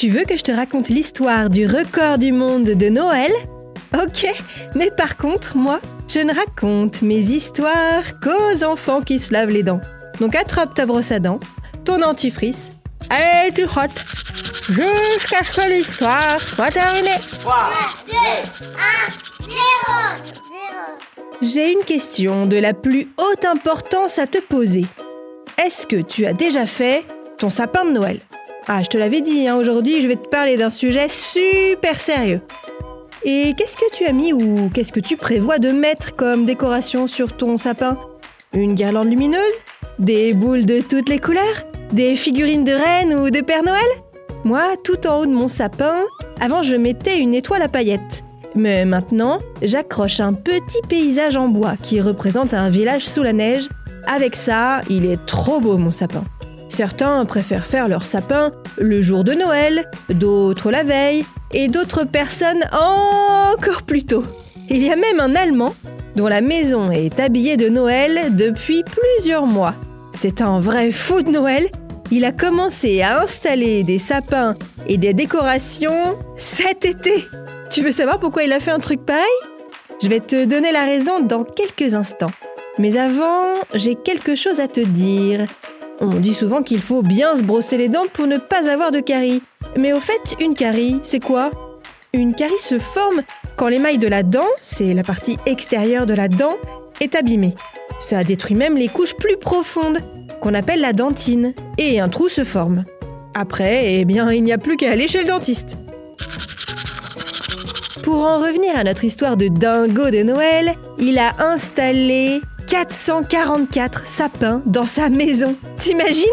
Tu veux que je te raconte l'histoire du record du monde de Noël? Ok, mais par contre, moi, je ne raconte mes histoires qu'aux enfants qui se lavent les dents. Donc attrape ta brosse à dents, ton dentifrice, et tu frottes. Jusqu'à ce que l'histoire soit terminée. 3, 2, 1, 0, 0. J'ai une question de la plus haute importance à te poser. Est-ce que tu as déjà fait ton sapin de Noël? Ah, je te l'avais dit, hein, aujourd'hui je vais te parler d'un sujet super sérieux. Et qu'est-ce que tu as mis ou qu'est-ce que tu prévois de mettre comme décoration sur ton sapin? Une guirlande lumineuse? Des boules de toutes les couleurs? Des figurines de reine ou de Père Noël? Moi, tout en haut de mon sapin, avant je mettais une étoile à paillettes. Mais maintenant, j'accroche un petit paysage en bois qui représente un village sous la neige. Avec ça, il est trop beau mon sapin. Certains préfèrent faire leur sapin le jour de Noël, d'autres la veille, et d'autres personnes encore plus tôt. Il y a même un Allemand dont la maison est habillée de Noël depuis plusieurs mois. C'est un vrai fou de Noël. Il a commencé à installer des sapins et des décorations cet été. Tu veux savoir pourquoi il a fait un truc pareil? Je vais te donner la raison dans quelques instants. Mais avant, j'ai quelque chose à te dire. On dit souvent qu'il faut bien se brosser les dents pour ne pas avoir de caries. Mais au fait, une carie, c'est quoi? Une carie se forme quand l'émail de la dent, c'est la partie extérieure de la dent, est abîmée. Ça détruit même les couches plus profondes, qu'on appelle la dentine, et un trou se forme. Après, eh bien, il n'y a plus qu'à aller chez le dentiste. Pour en revenir à notre histoire de dingo de Noël, il a installé 444 sapins dans sa maison. T'imagines?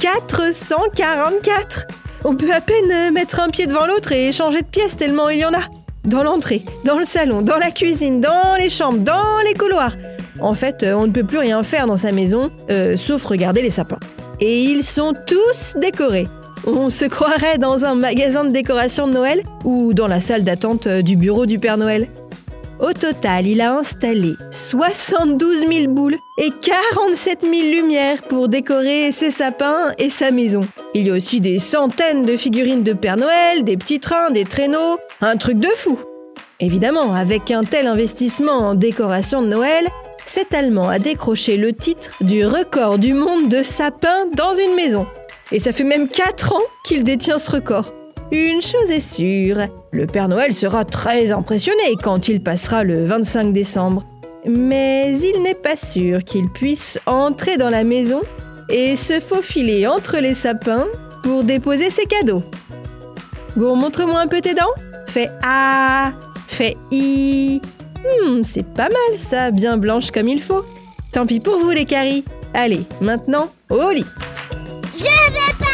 444 On peut à peine mettre un pied devant l'autre et changer de pièce tellement il y en a. Dans l'entrée, dans le salon, dans la cuisine, dans les chambres, dans les couloirs. En fait, on ne peut plus rien faire dans sa maison, euh, sauf regarder les sapins. Et ils sont tous décorés. On se croirait dans un magasin de décoration de Noël ou dans la salle d'attente du bureau du Père Noël. Au total, il a installé 72 000 boules et 47 000 lumières pour décorer ses sapins et sa maison. Il y a aussi des centaines de figurines de Père Noël, des petits trains, des traîneaux, un truc de fou. Évidemment, avec un tel investissement en décoration de Noël, cet Allemand a décroché le titre du record du monde de sapins dans une maison. Et ça fait même 4 ans qu'il détient ce record. Une chose est sûre, le Père Noël sera très impressionné quand il passera le 25 décembre. Mais il n'est pas sûr qu'il puisse entrer dans la maison et se faufiler entre les sapins pour déposer ses cadeaux. Bon, montre-moi un peu tes dents. Fais A, fais I. Hmm, c'est pas mal ça, bien blanche comme il faut. Tant pis pour vous les caries. Allez, maintenant, au lit. Je pas